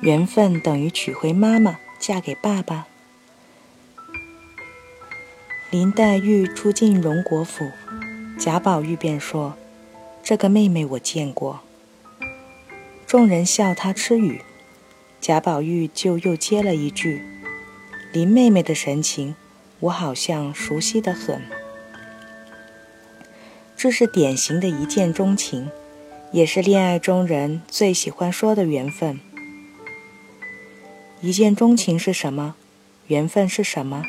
缘分等于娶回妈妈，嫁给爸爸。林黛玉初进荣国府，贾宝玉便说：“这个妹妹我见过。”众人笑他痴语，贾宝玉就又接了一句：“林妹妹的神情，我好像熟悉的很。”这是典型的一见钟情，也是恋爱中人最喜欢说的缘分。一见钟情是什么？缘分是什么？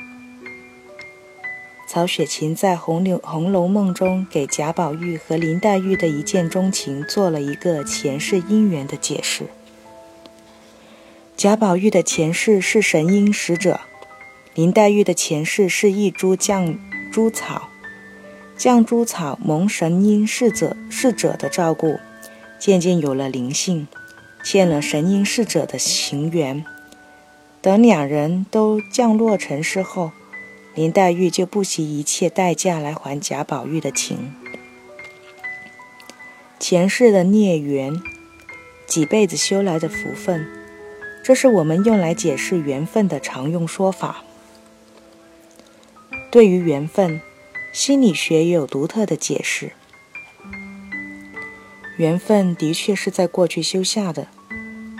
曹雪芹在《红楼红楼梦》中给贾宝玉和林黛玉的一见钟情做了一个前世姻缘的解释。贾宝玉的前世是神瑛使者，林黛玉的前世是一株绛珠草，绛珠草蒙神瑛侍者侍者的照顾，渐渐有了灵性，欠了神瑛侍者的情缘。等两人都降落尘世后。林黛玉就不惜一切代价来还贾宝玉的情，前世的孽缘，几辈子修来的福分，这是我们用来解释缘分的常用说法。对于缘分，心理学也有独特的解释。缘分的确是在过去修下的，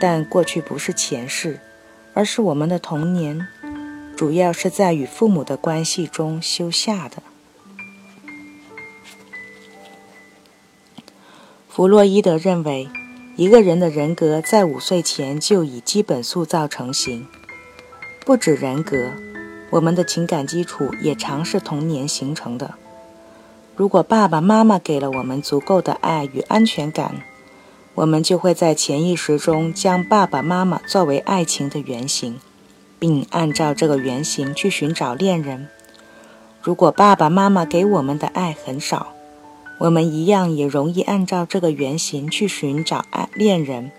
但过去不是前世，而是我们的童年。主要是在与父母的关系中修下的。弗洛伊德认为，一个人的人格在五岁前就已基本塑造成型。不止人格，我们的情感基础也常是童年形成的。如果爸爸妈妈给了我们足够的爱与安全感，我们就会在潜意识中将爸爸妈妈作为爱情的原型。并按照这个原型去寻找恋人。如果爸爸妈妈给我们的爱很少，我们一样也容易按照这个原型去寻找爱恋人，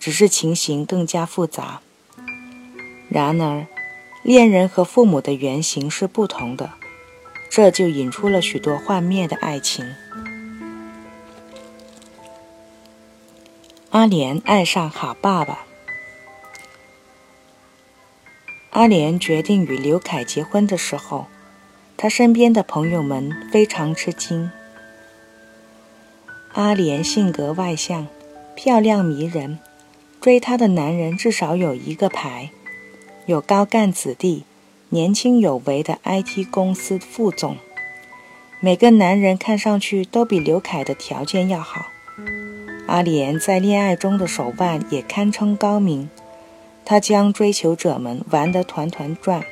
只是情形更加复杂。然而，恋人和父母的原型是不同的，这就引出了许多幻灭的爱情。阿莲爱上好爸爸。阿莲决定与刘凯结婚的时候，她身边的朋友们非常吃惊。阿莲性格外向，漂亮迷人，追她的男人至少有一个牌，有高干子弟，年轻有为的 IT 公司副总，每个男人看上去都比刘凯的条件要好。阿莲在恋爱中的手腕也堪称高明。他将追求者们玩得团团转，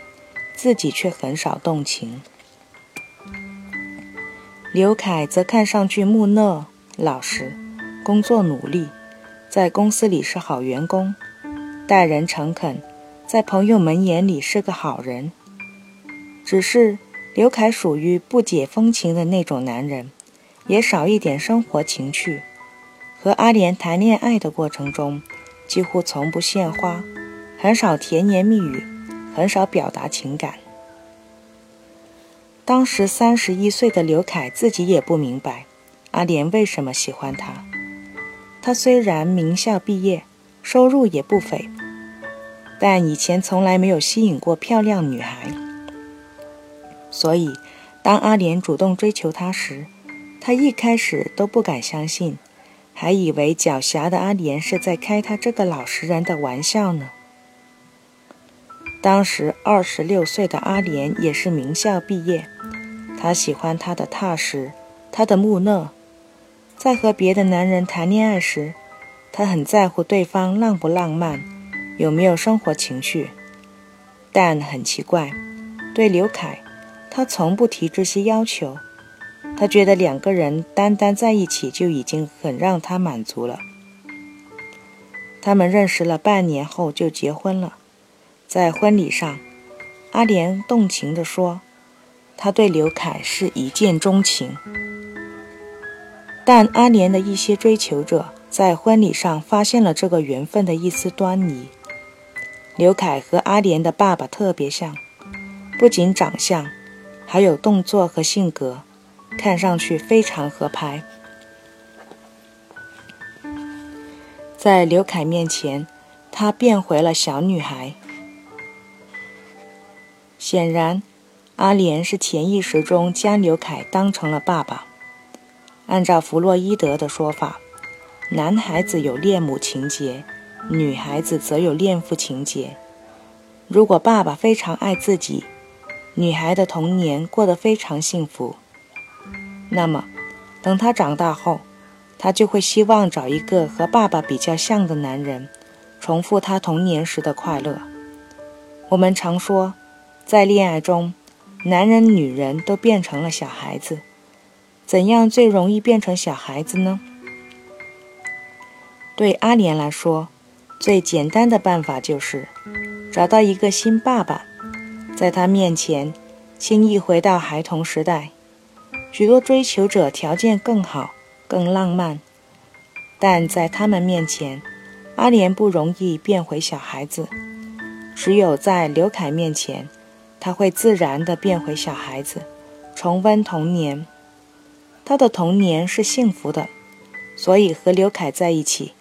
自己却很少动情。刘凯则看上去木讷老实，工作努力，在公司里是好员工，待人诚恳，在朋友们眼里是个好人。只是刘凯属于不解风情的那种男人，也少一点生活情趣。和阿莲谈恋爱的过程中，几乎从不献花。很少甜言蜜语，很少表达情感。当时三十一岁的刘凯自己也不明白阿莲为什么喜欢他。他虽然名校毕业，收入也不菲，但以前从来没有吸引过漂亮女孩。所以，当阿莲主动追求他时，他一开始都不敢相信，还以为狡黠的阿莲是在开他这个老实人的玩笑呢。当时二十六岁的阿莲也是名校毕业，他喜欢他的踏实，他的木讷。在和别的男人谈恋爱时，他很在乎对方浪不浪漫，有没有生活情趣。但很奇怪，对刘凯，他从不提这些要求。他觉得两个人单单在一起就已经很让他满足了。他们认识了半年后就结婚了。在婚礼上，阿莲动情地说：“她对刘凯是一见钟情。”但阿莲的一些追求者在婚礼上发现了这个缘分的一丝端倪。刘凯和阿莲的爸爸特别像，不仅长相，还有动作和性格，看上去非常合拍。在刘凯面前。她变回了小女孩。显然，阿莲是潜意识中将刘凯当成了爸爸。按照弗洛伊德的说法，男孩子有恋母情节，女孩子则有恋父情节。如果爸爸非常爱自己，女孩的童年过得非常幸福，那么等他长大后，他就会希望找一个和爸爸比较像的男人，重复他童年时的快乐。我们常说，在恋爱中，男人、女人都变成了小孩子。怎样最容易变成小孩子呢？对阿莲来说，最简单的办法就是找到一个新爸爸，在他面前轻易回到孩童时代。许多追求者条件更好、更浪漫，但在他们面前，阿莲不容易变回小孩子。只有在刘凯面前，他会自然地变回小孩子，重温童年。他的童年是幸福的，所以和刘凯在一起，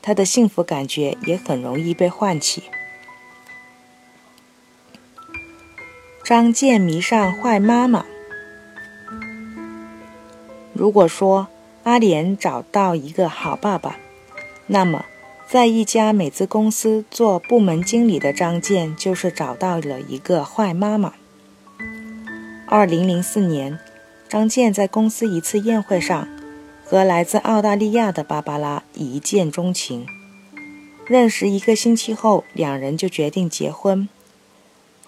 他的幸福感觉也很容易被唤起。张健迷上坏妈妈。如果说阿莲找到一个好爸爸，那么在一家美资公司做部门经理的张健就是找到了一个坏妈妈。二零零四年。张健在公司一次宴会上，和来自澳大利亚的芭芭拉一见钟情。认识一个星期后，两人就决定结婚。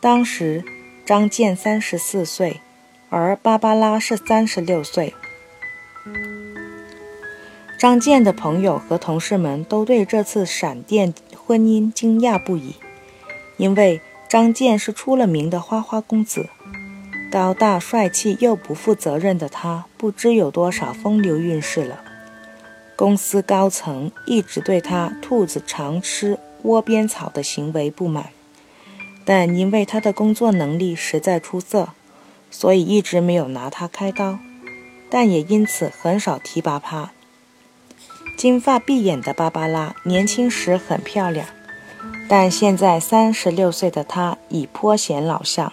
当时，张健三十四岁，而芭芭拉是三十六岁。张健的朋友和同事们都对这次闪电婚姻惊讶不已，因为张健是出了名的花花公子。高大帅气又不负责任的他，不知有多少风流韵事了。公司高层一直对他“兔子常吃窝边草”的行为不满，但因为他的工作能力实在出色，所以一直没有拿他开刀，但也因此很少提拔他。金发碧眼的芭芭拉年轻时很漂亮，但现在三十六岁的她已颇显老相。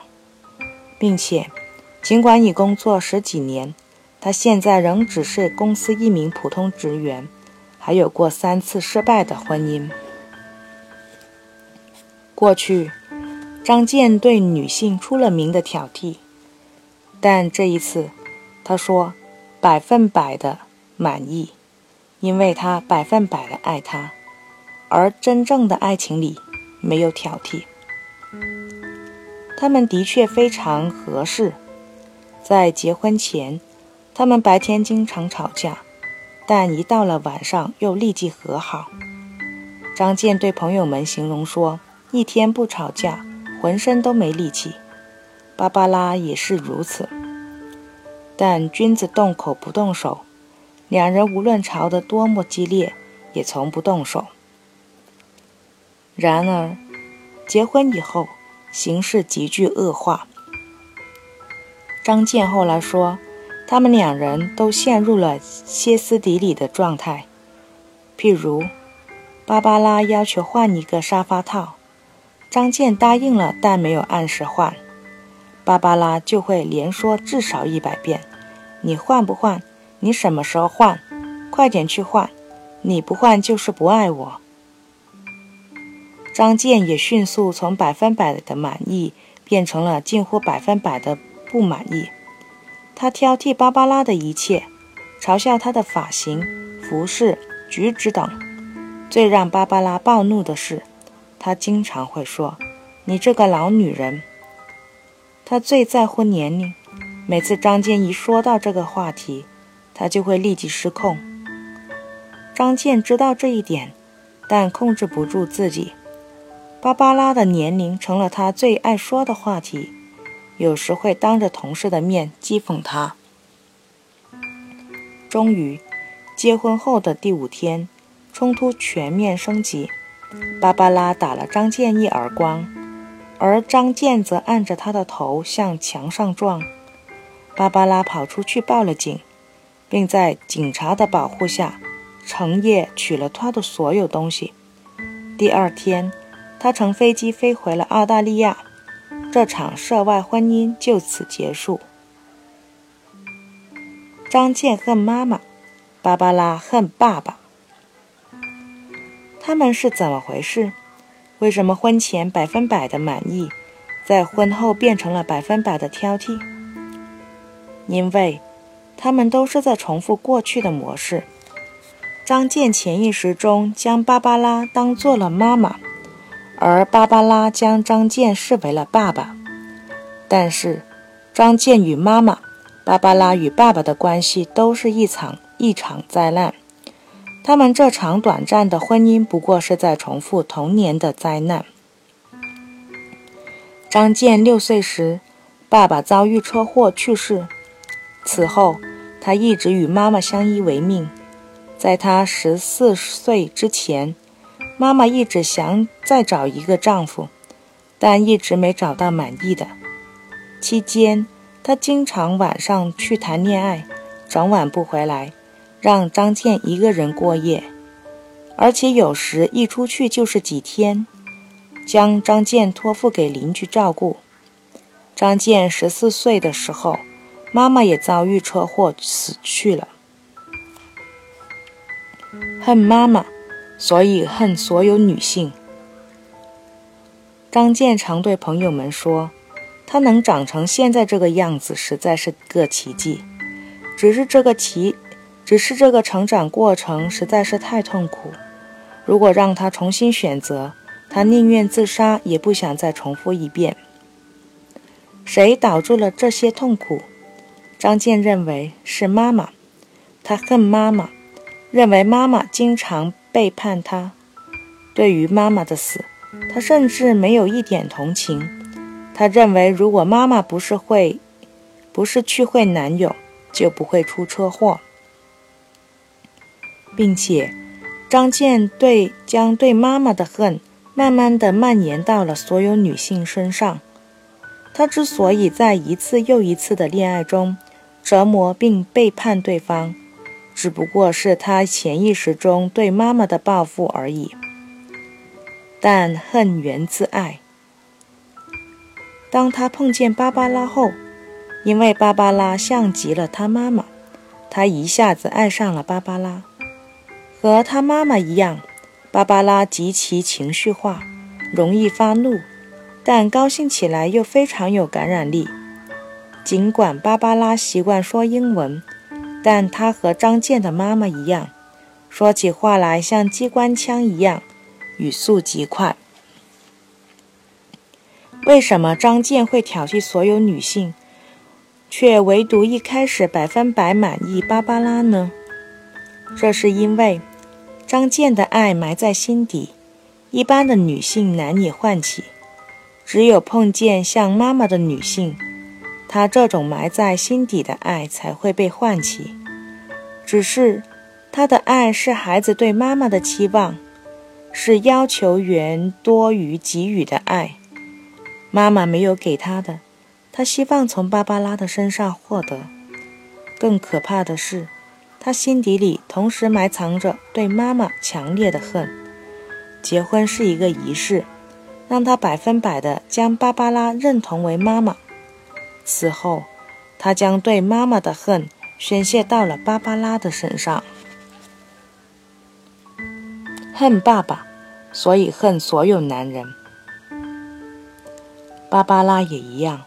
并且，尽管已工作十几年，她现在仍只是公司一名普通职员，还有过三次失败的婚姻。过去，张健对女性出了名的挑剔，但这一次，他说百分百的满意，因为他百分百的爱她，而真正的爱情里没有挑剔。他们的确非常合适。在结婚前，他们白天经常吵架，但一到了晚上又立即和好。张健对朋友们形容说：“一天不吵架，浑身都没力气。”芭芭拉也是如此。但君子动口不动手，两人无论吵得多么激烈，也从不动手。然而，结婚以后。形势急剧恶化。张健后来说，他们两人都陷入了歇斯底里的状态。譬如，芭芭拉要求换一个沙发套，张健答应了，但没有按时换，芭芭拉就会连说至少一百遍：“你换不换？你什么时候换？快点去换！你不换就是不爱我。”张健也迅速从百分百的满意变成了近乎百分百的不满意。他挑剔芭芭拉的一切，嘲笑她的发型、服饰、举止等。最让芭芭拉暴怒的是，他经常会说：“你这个老女人。”他最在乎年龄，每次张健一说到这个话题，他就会立即失控。张健知道这一点，但控制不住自己。芭芭拉的年龄成了他最爱说的话题，有时会当着同事的面讥讽他。终于，结婚后的第五天，冲突全面升级，芭芭拉打了张健一耳光，而张健则按着他的头向墙上撞。芭芭拉跑出去报了警，并在警察的保护下，成夜取了他的所有东西。第二天，他乘飞机飞回了澳大利亚，这场涉外婚姻就此结束。张健恨妈妈，芭芭拉恨爸爸。他们是怎么回事？为什么婚前百分百的满意，在婚后变成了百分百的挑剔？因为，他们都是在重复过去的模式。张健潜意识中将芭芭拉当做了妈妈，而芭芭拉将张健视为了爸爸。但是，张健与妈妈。芭芭拉与爸爸的关系都是一场一场灾难，他们这场短暂的婚姻不过是在重复童年的灾难。张健六岁时，爸爸遭遇车祸去世，此后他一直与妈妈相依为命。在他十四岁之前，妈妈一直想再找一个丈夫，但一直没找到满意的。期间。他经常晚上去谈恋爱，整晚不回来，让张健一个人过夜，而且有时一出去就是几天，将张健托付给邻居照顾。张健十四岁的时候，妈妈也遭遇车祸死去了。恨妈妈，所以恨所有女性。张健常对朋友们说。他能长成现在这个样子，实在是个奇迹。只是这个奇，只是这个成长过程实在是太痛苦。如果让他重新选择，他宁愿自杀，也不想再重复一遍。谁导致了这些痛苦？张健认为是妈妈。他恨妈妈，认为妈妈经常背叛他。对于妈妈的死，他甚至没有一点同情。他认为，如果妈妈不是会，不是去会男友，就不会出车祸，并且张健对将对妈妈的恨，慢慢的蔓延到了所有女性身上。他之所以在一次又一次的恋爱中折磨并背叛对方，只不过是他潜意识中对妈妈的报复而已。但恨源自爱。当他碰见芭芭拉后，因为芭芭拉像极了他妈妈，他一下子爱上了芭芭拉。和他妈妈一样，芭芭拉极其情绪化，容易发怒，但高兴起来又非常有感染力。尽管芭芭拉习惯说英文，但她和张健的妈妈一样，说起话来像机关枪一样，语速极快。为什么张健会挑剔所有女性，却唯独一开始百分百满意芭芭拉呢？这是因为张健的爱埋在心底，一般的女性难以唤起，只有碰见像妈妈的女性，他这种埋在心底的爱才会被唤起。只是他的爱是孩子对妈妈的期望，是要求源多于给予的爱。妈妈没有给他的，他希望从芭芭拉的身上获得。更可怕的是，他心底里同时埋藏着对妈妈强烈的恨。结婚是一个仪式，让他百分百的将芭芭拉认同为妈妈。此后，他将对妈妈的恨宣泄到了芭芭拉的身上。恨爸爸，所以恨所有男人。芭芭拉也一样，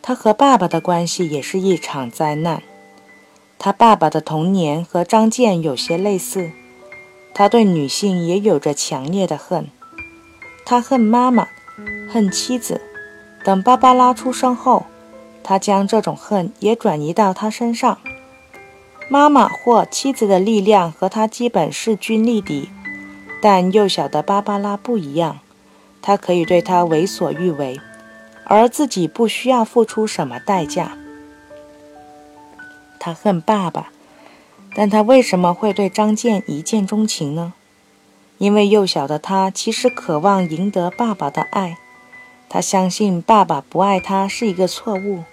她和爸爸的关系也是一场灾难。她爸爸的童年和张健有些类似，他对女性也有着强烈的恨。他恨妈妈，恨妻子。等芭芭拉出生后，他将这种恨也转移到他身上。妈妈或妻子的力量和他基本势均力敌，但幼小的芭芭拉不一样，他可以对她为所欲为。而自己不需要付出什么代价。他恨爸爸，但他为什么会对张健一见钟情呢？因为幼小的他其实渴望赢得爸爸的爱，他相信爸爸不爱他是一个错误。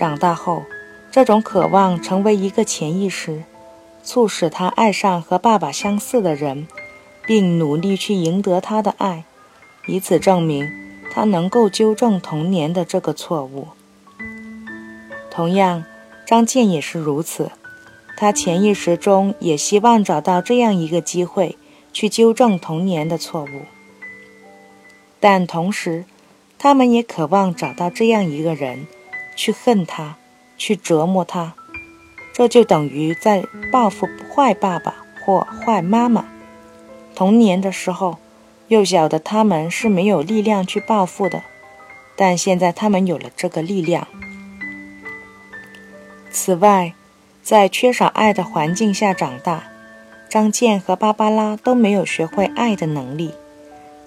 长大后，这种渴望成为一个潜意识，促使他爱上和爸爸相似的人，并努力去赢得他的爱，以此证明他能够纠正童年的这个错误。同样，张健也是如此，他潜意识中也希望找到这样一个机会去纠正童年的错误，但同时，他们也渴望找到这样一个人，去恨他，去折磨他。这就等于在报复坏爸爸或坏妈妈。童年的时候，幼小的他们是没有力量去报复的，但现在他们有了这个力量。此外，在缺少爱的环境下长大，张健和芭芭拉都没有学会爱的能力，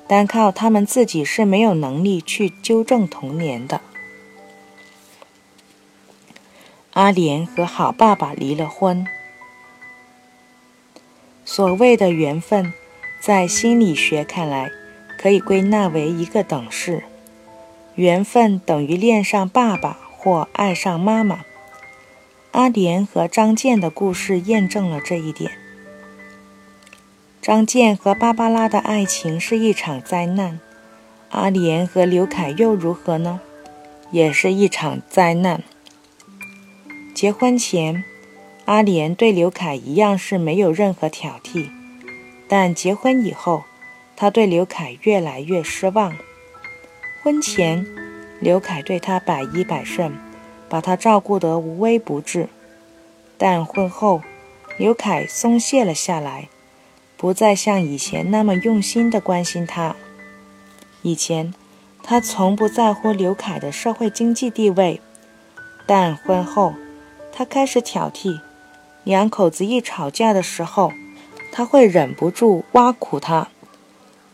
单靠他们自己是没有能力去纠正童年的。阿莲和好爸爸离了婚。所谓的缘分，在心理学看来，可以归纳为一个等式：缘分等于恋上爸爸或爱上妈妈。阿莲和张健的故事验证了这一点。张健和芭芭拉的爱情是一场灾难，阿莲和刘凯又如何呢？也是一场灾难。结婚前，阿莲对刘凯一样是没有任何挑剔，但结婚以后，他对刘凯越来越失望。婚前，刘凯对她百依百顺，把她照顾得无微不至，但婚后，刘凯松懈了下来，不再像以前那么用心地关心她。以前，他从不在乎刘凯的社会经济地位，但婚后，他开始挑剔，两口子一吵架的时候，他会忍不住挖苦他，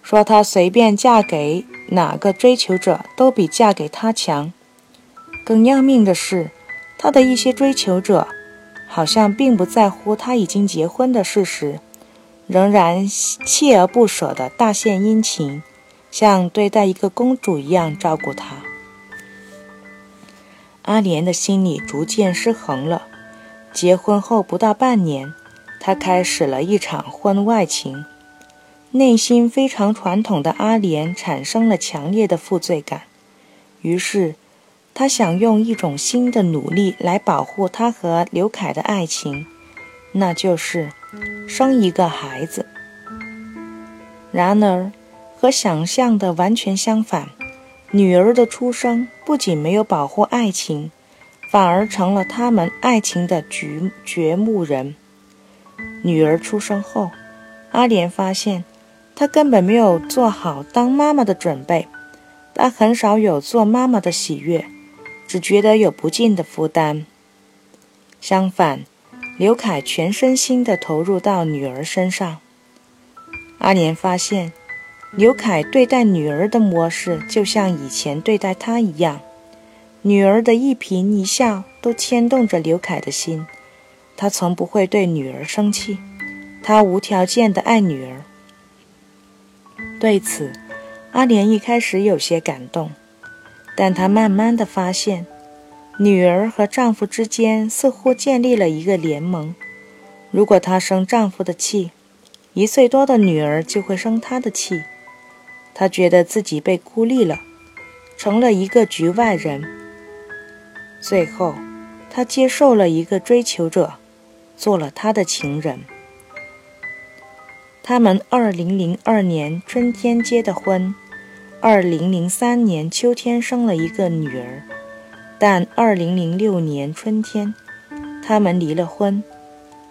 说他随便嫁给哪个追求者都比嫁给他强。更要命的是，他的一些追求者好像并不在乎他已经结婚的事实，仍然锲而不舍地大献殷勤，像对待一个公主一样照顾他。阿莲的心理逐渐失衡了。结婚后不到半年，她开始了一场婚外情。内心非常传统的阿莲产生了强烈的负罪感，于是她想用一种新的努力来保护她和刘凯的爱情，那就是生一个孩子。然而，和想象的完全相反。女儿的出生不仅没有保护爱情，反而成了他们爱情的掘掘墓人。女儿出生后，阿莲发现，她根本没有做好当妈妈的准备，她很少有做妈妈的喜悦，只觉得有不尽的负担。相反，刘凯全身心地投入到女儿身上。阿莲发现。刘凯对待女儿的模式，就像以前对待他一样。女儿的一颦一笑都牵动着刘凯的心，他从不会对女儿生气，他无条件的爱女儿。对此，阿莲一开始有些感动，但她慢慢的发现，女儿和丈夫之间似乎建立了一个联盟。如果她生丈夫的气，一岁多的女儿就会生她的气。他觉得自己被孤立了，成了一个局外人。最后，他接受了一个追求者，做了他的情人。他们二零零二年春天结的婚，二零零三年秋天生了一个女儿，但二零零六年春天，他们离了婚。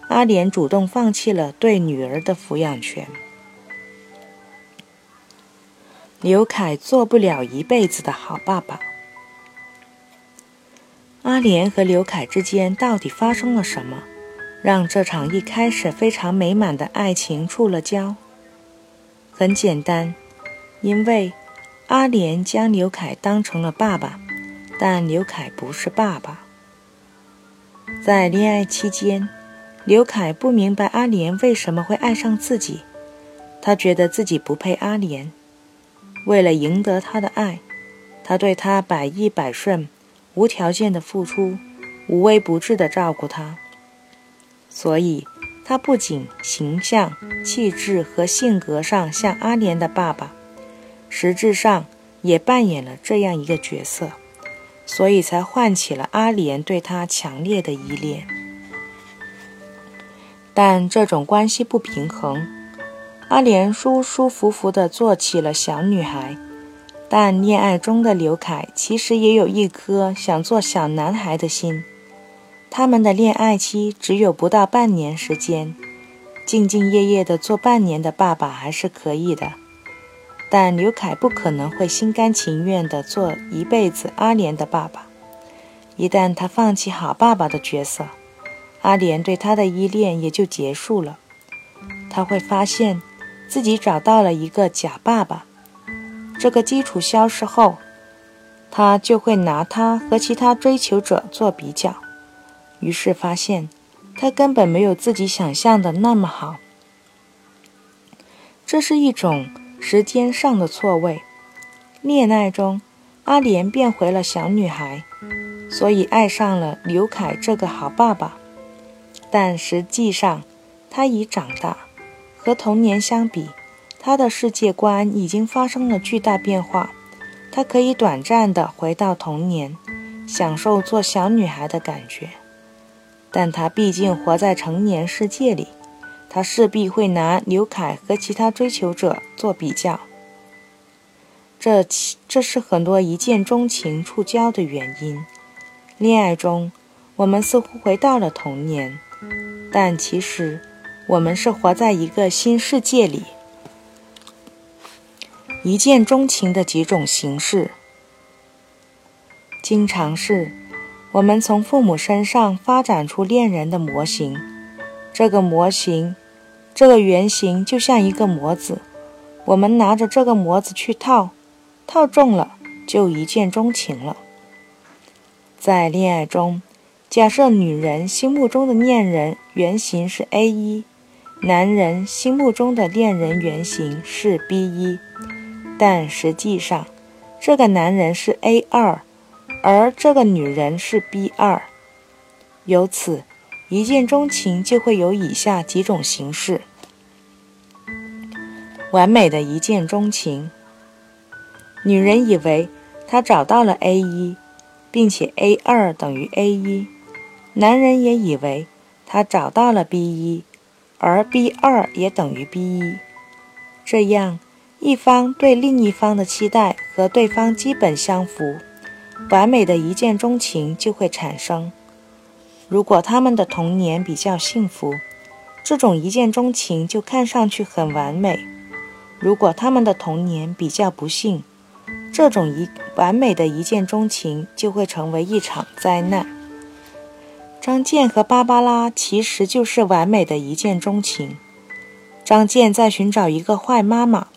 阿莲主动放弃了对女儿的抚养权。刘凯做不了一辈子的好爸爸。阿莲和刘凯之间到底发生了什么，让这场一开始非常美满的爱情触了礁？很简单，因为阿莲将刘凯当成了爸爸，但刘凯不是爸爸。在恋爱期间，刘凯不明白阿莲为什么会爱上自己，他觉得自己不配阿莲。为了赢得他的爱，他对他百依百顺，无条件的付出，无微不至的照顾他。所以，他不仅形象、气质和性格上像阿莲的爸爸，实质上也扮演了这样一个角色，所以才唤起了阿莲对他强烈的依恋。但这种关系不平衡，阿莲舒舒服服地做起了小女孩，但恋爱中的刘凯其实也有一颗想做小男孩的心。他们的恋爱期只有不到半年时间，兢兢业业的做半年的爸爸还是可以的，但刘凯不可能会心甘情愿的做一辈子阿莲的爸爸。一旦他放弃好爸爸的角色，阿莲对他的依恋也就结束了。他会发现自己找到了一个假爸爸，这个基础消失后，他就会拿他和其他追求者做比较。于是发现，他根本没有自己想象的那么好。这是一种时间上的错位。恋爱中，阿莲变回了小女孩，所以爱上了刘凯这个好爸爸。但实际上，他已长大，和童年相比，他的世界观已经发生了巨大变化。他可以短暂的回到童年，享受做小女孩的感觉。但他毕竟活在成年世界里，他势必会拿刘凯和其他追求者做比较。这这是很多一见钟情触礁的原因。恋爱中，我们似乎回到了童年，但其实我们是活在一个新世界里。一见钟情的几种形式，经常是。我们从父母身上发展出恋人的模型，这个模型，这个原型就像一个模子，我们拿着这个模子去套，套中了就一见钟情了。在恋爱中，假设女人心目中的恋人原型是 A 一，男人心目中的恋人原型是 B 一，但实际上，这个男人是 A 二。而这个女人是 B 二，由此一见钟情就会有以下几种形式：完美的一见钟情。女人以为她找到了 A 一，并且 A 二等于 A 一；男人也以为他找到了 B 一，而 B 二也等于 B 一。这样，一方对另一方的期待和对方基本相符。完美的一见钟情就会产生。如果他们的童年比较幸福，这种一见钟情就看上去很完美；如果他们的童年比较不幸，这种一完美的一见钟情就会成为一场灾难。张健和芭芭拉其实就是完美的一见钟情。张健在寻找一个坏妈妈，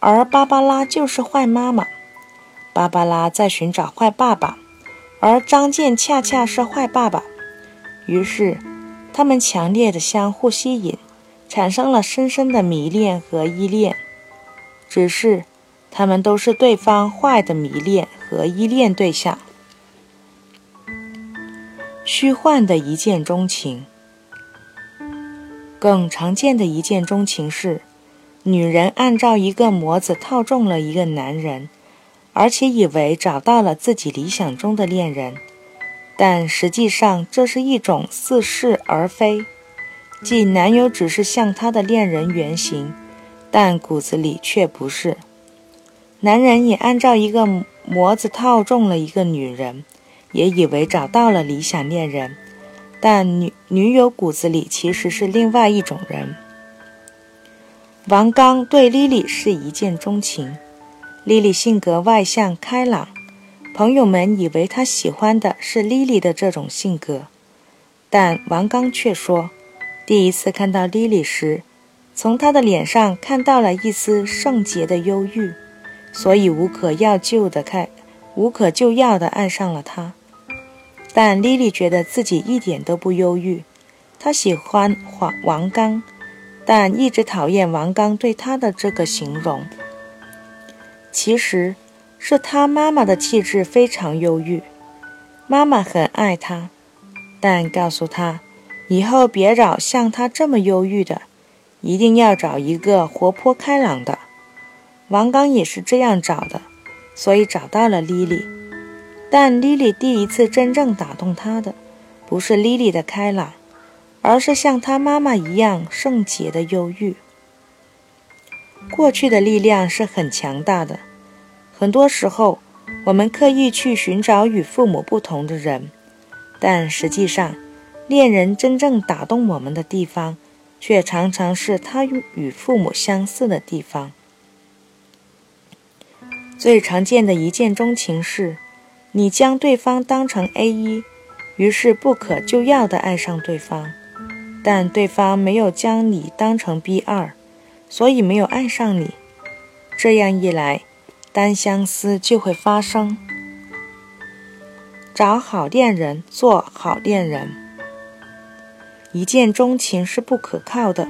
而芭芭拉就是坏妈妈。芭芭拉在寻找坏爸爸，而张健恰恰是坏爸爸。于是，他们强烈的相互吸引，产生了深深的迷恋和依恋。只是，他们都是对方坏的迷恋和依恋对象。虚幻的一见钟情，更常见的一见钟情是，女人按照一个模子套中了一个男人。而且以为找到了自己理想中的恋人，但实际上这是一种似是而非，即男友只是像他的恋人原型，但骨子里却不是。男人也按照一个模子套中了一个女人，也以为找到了理想恋人，但女女友骨子里其实是另外一种人。王刚对莉莉是一见钟情。莉莉性格外向开朗，朋友们以为他喜欢的是莉莉的这种性格，但王刚却说，第一次看到莉莉时，从她的脸上看到了一丝圣洁的忧郁，所以无可要救的看，无可救药的爱上了她。但莉莉觉得自己一点都不忧郁，她喜欢王王刚，但一直讨厌王刚对她的这个形容。其实，是他妈妈的气质非常忧郁。妈妈很爱他，但告诉他，以后别找像他这么忧郁的，一定要找一个活泼开朗的。王刚也是这样找的，所以找到了莉莉。但莉莉第一次真正打动他的，不是莉莉的开朗，而是像她妈妈一样圣洁的忧郁。过去的力量是很强大的，很多时候我们刻意去寻找与父母不同的人，但实际上，恋人真正打动我们的地方，却常常是他与父母相似的地方。最常见的一见钟情是，你将对方当成 A 一，于是不可救药地爱上对方，但对方没有将你当成 B 二。所以没有爱上你，这样一来，单相思就会发生。找好恋人，做好恋人。一见钟情是不可靠的，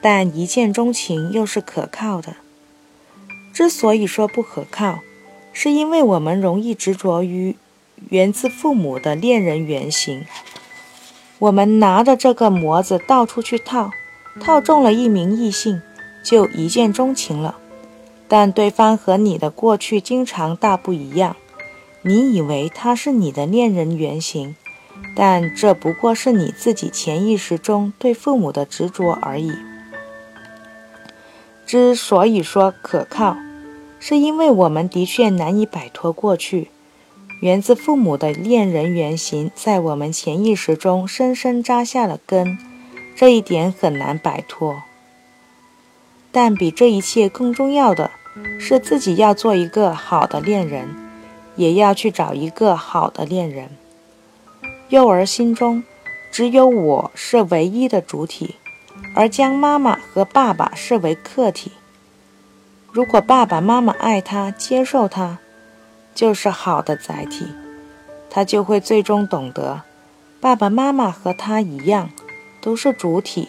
但一见钟情又是可靠的。之所以说不可靠，是因为我们容易执着于源自父母的恋人原型，我们拿着这个模子到处去套，套中了一名异性。就一见钟情了，但对方和你的过去经常大不一样。你以为他是你的恋人原型，但这不过是你自己潜意识中对父母的执着而已。之所以说可靠，是因为我们的确难以摆脱过去源自父母的恋人原型，在我们潜意识中深深扎下了根，这一点很难摆脱。但比这一切更重要的是，自己要做一个好的恋人，也要去找一个好的恋人。幼儿心中只有我是唯一的主体，而将妈妈和爸爸视为客体。如果爸爸妈妈爱他、接受他，就是好的载体，他就会最终懂得，爸爸妈妈和他一样，都是主体。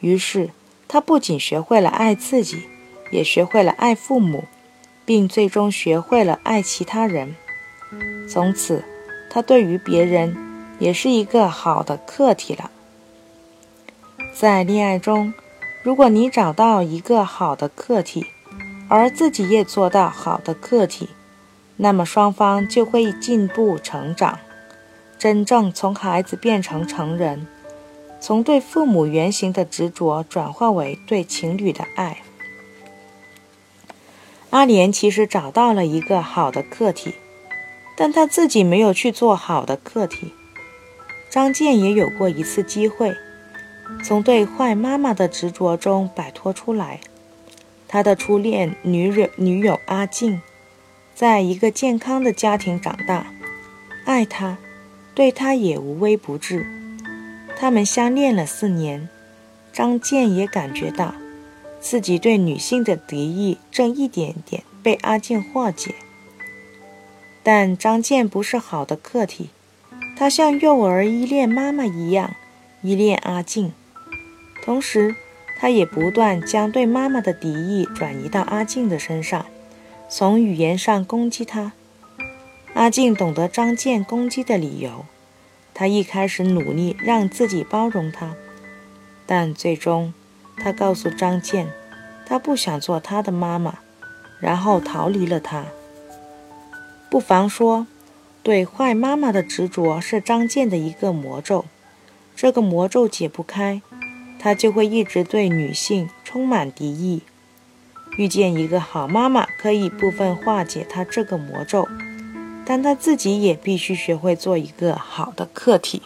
于是。他不仅学会了爱自己，也学会了爱父母，并最终学会了爱其他人。从此，他对于别人也是一个好的客体了。在恋爱中，如果你找到一个好的客体，而自己也做到好的客体，那么双方就会进步成长，真正从孩子变成成人。从对父母原型的执着转化为对情侣的爱。阿莲其实找到了一个好的客体，但他自己没有去做好的客体。张健也有过一次机会，从对坏妈妈的执着中摆脱出来。他的初恋女友女友阿静，在一个健康的家庭长大，爱他，对他也无微不至。他们相恋了四年，张健也感觉到自己对女性的敌意正一点点被阿静化解。但张健不是好的客体，他像幼儿依恋妈妈一样依恋阿静，同时他也不断将对妈妈的敌意转移到阿静的身上，从语言上攻击她。阿静懂得张健攻击的理由。他一开始努力让自己包容他，但最终，他告诉张健，他不想做他的妈妈，然后逃离了他。不妨说，对坏妈妈的执着是张健的一个魔咒，这个魔咒解不开，他就会一直对女性充满敌意。遇见一个好妈妈，可以部分化解他这个魔咒。但他自己也必须学会做一个好的客体。